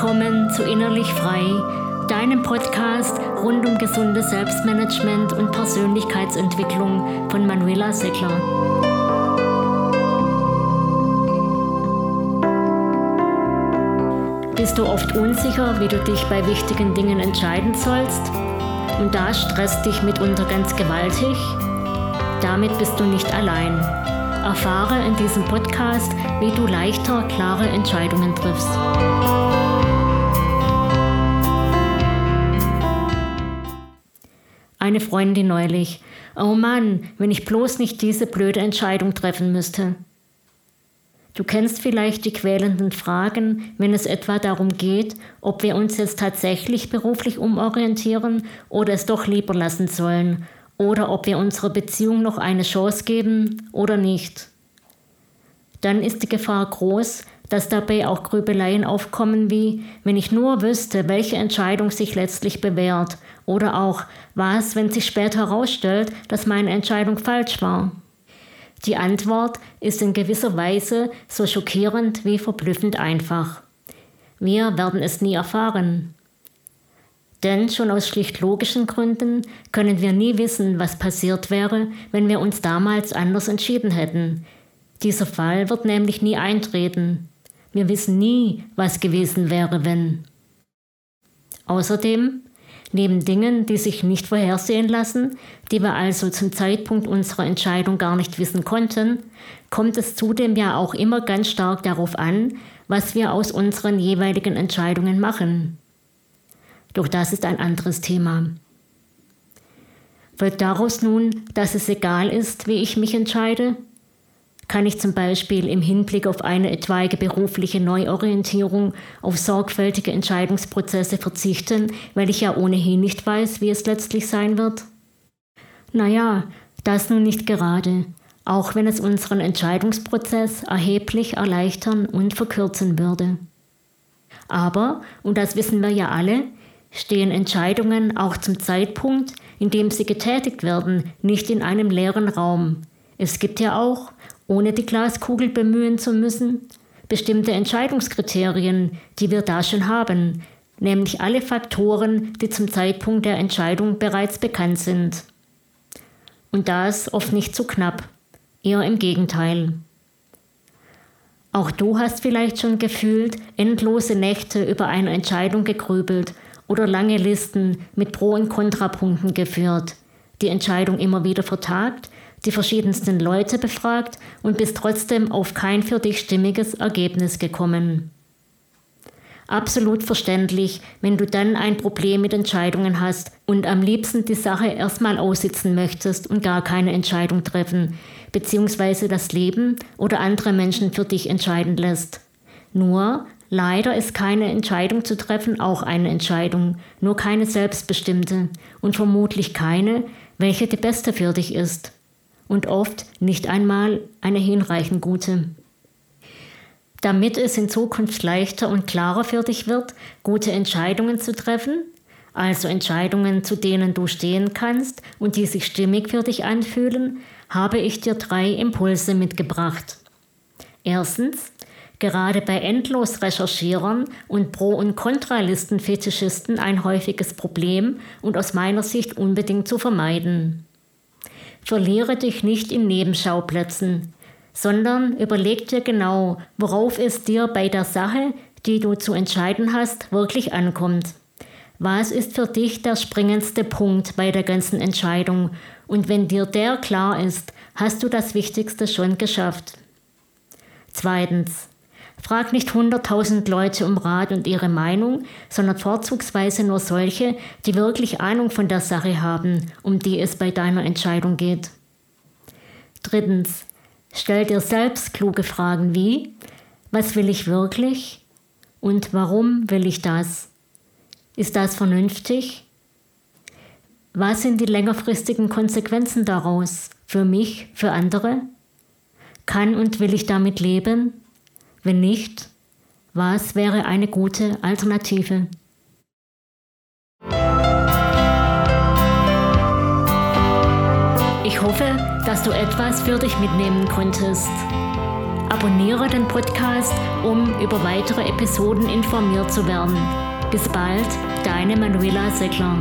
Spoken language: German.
willkommen zu Innerlich Frei, deinem Podcast rund um gesundes Selbstmanagement und Persönlichkeitsentwicklung von Manuela Seckler. Bist du oft unsicher, wie du dich bei wichtigen Dingen entscheiden sollst? Und da stresst dich mitunter ganz gewaltig? Damit bist du nicht allein. Erfahre in diesem Podcast, wie du leichter, klare Entscheidungen triffst. Eine Freundin neulich. Oh Mann, wenn ich bloß nicht diese blöde Entscheidung treffen müsste. Du kennst vielleicht die quälenden Fragen, wenn es etwa darum geht, ob wir uns jetzt tatsächlich beruflich umorientieren oder es doch lieber lassen sollen, oder ob wir unserer Beziehung noch eine Chance geben oder nicht. Dann ist die Gefahr groß, dass dabei auch Grübeleien aufkommen wie, wenn ich nur wüsste, welche Entscheidung sich letztlich bewährt, oder auch, was, wenn sich später herausstellt, dass meine Entscheidung falsch war. Die Antwort ist in gewisser Weise so schockierend wie verblüffend einfach. Wir werden es nie erfahren. Denn schon aus schlicht logischen Gründen können wir nie wissen, was passiert wäre, wenn wir uns damals anders entschieden hätten. Dieser Fall wird nämlich nie eintreten. Wir wissen nie, was gewesen wäre, wenn. Außerdem Neben Dingen, die sich nicht vorhersehen lassen, die wir also zum Zeitpunkt unserer Entscheidung gar nicht wissen konnten, kommt es zudem ja auch immer ganz stark darauf an, was wir aus unseren jeweiligen Entscheidungen machen. Doch das ist ein anderes Thema. Folgt daraus nun, dass es egal ist, wie ich mich entscheide? Kann ich zum Beispiel im Hinblick auf eine etwaige berufliche Neuorientierung auf sorgfältige Entscheidungsprozesse verzichten, weil ich ja ohnehin nicht weiß, wie es letztlich sein wird? Naja, das nun nicht gerade, auch wenn es unseren Entscheidungsprozess erheblich erleichtern und verkürzen würde. Aber, und das wissen wir ja alle, stehen Entscheidungen auch zum Zeitpunkt, in dem sie getätigt werden, nicht in einem leeren Raum. Es gibt ja auch, ohne die Glaskugel bemühen zu müssen, bestimmte Entscheidungskriterien, die wir da schon haben, nämlich alle Faktoren, die zum Zeitpunkt der Entscheidung bereits bekannt sind. Und das oft nicht zu knapp, eher im Gegenteil. Auch du hast vielleicht schon gefühlt endlose Nächte über eine Entscheidung gegrübelt oder lange Listen mit Pro- und Kontrapunkten geführt, die Entscheidung immer wieder vertagt, die verschiedensten Leute befragt und bist trotzdem auf kein für dich stimmiges Ergebnis gekommen. Absolut verständlich, wenn du dann ein Problem mit Entscheidungen hast und am liebsten die Sache erstmal aussitzen möchtest und gar keine Entscheidung treffen, beziehungsweise das Leben oder andere Menschen für dich entscheiden lässt. Nur, leider ist keine Entscheidung zu treffen auch eine Entscheidung, nur keine selbstbestimmte und vermutlich keine, welche die beste für dich ist und oft nicht einmal eine hinreichend gute. Damit es in Zukunft leichter und klarer für dich wird, gute Entscheidungen zu treffen, also Entscheidungen, zu denen du stehen kannst und die sich stimmig für dich anfühlen, habe ich dir drei Impulse mitgebracht. Erstens, gerade bei endlos Recherchierern und Pro- und Kontralisten-Fetischisten ein häufiges Problem und aus meiner Sicht unbedingt zu vermeiden. Verliere dich nicht in Nebenschauplätzen, sondern überleg dir genau, worauf es dir bei der Sache, die du zu entscheiden hast, wirklich ankommt. Was ist für dich der springendste Punkt bei der ganzen Entscheidung? Und wenn dir der klar ist, hast du das Wichtigste schon geschafft. Zweitens. Frag nicht hunderttausend Leute um Rat und ihre Meinung, sondern vorzugsweise nur solche, die wirklich Ahnung von der Sache haben, um die es bei deiner Entscheidung geht. Drittens. Stell dir selbst kluge Fragen wie, was will ich wirklich und warum will ich das? Ist das vernünftig? Was sind die längerfristigen Konsequenzen daraus für mich, für andere? Kann und will ich damit leben? Wenn nicht, was wäre eine gute Alternative? Ich hoffe, dass du etwas für dich mitnehmen konntest. Abonniere den Podcast, um über weitere Episoden informiert zu werden. Bis bald, deine Manuela Seckler.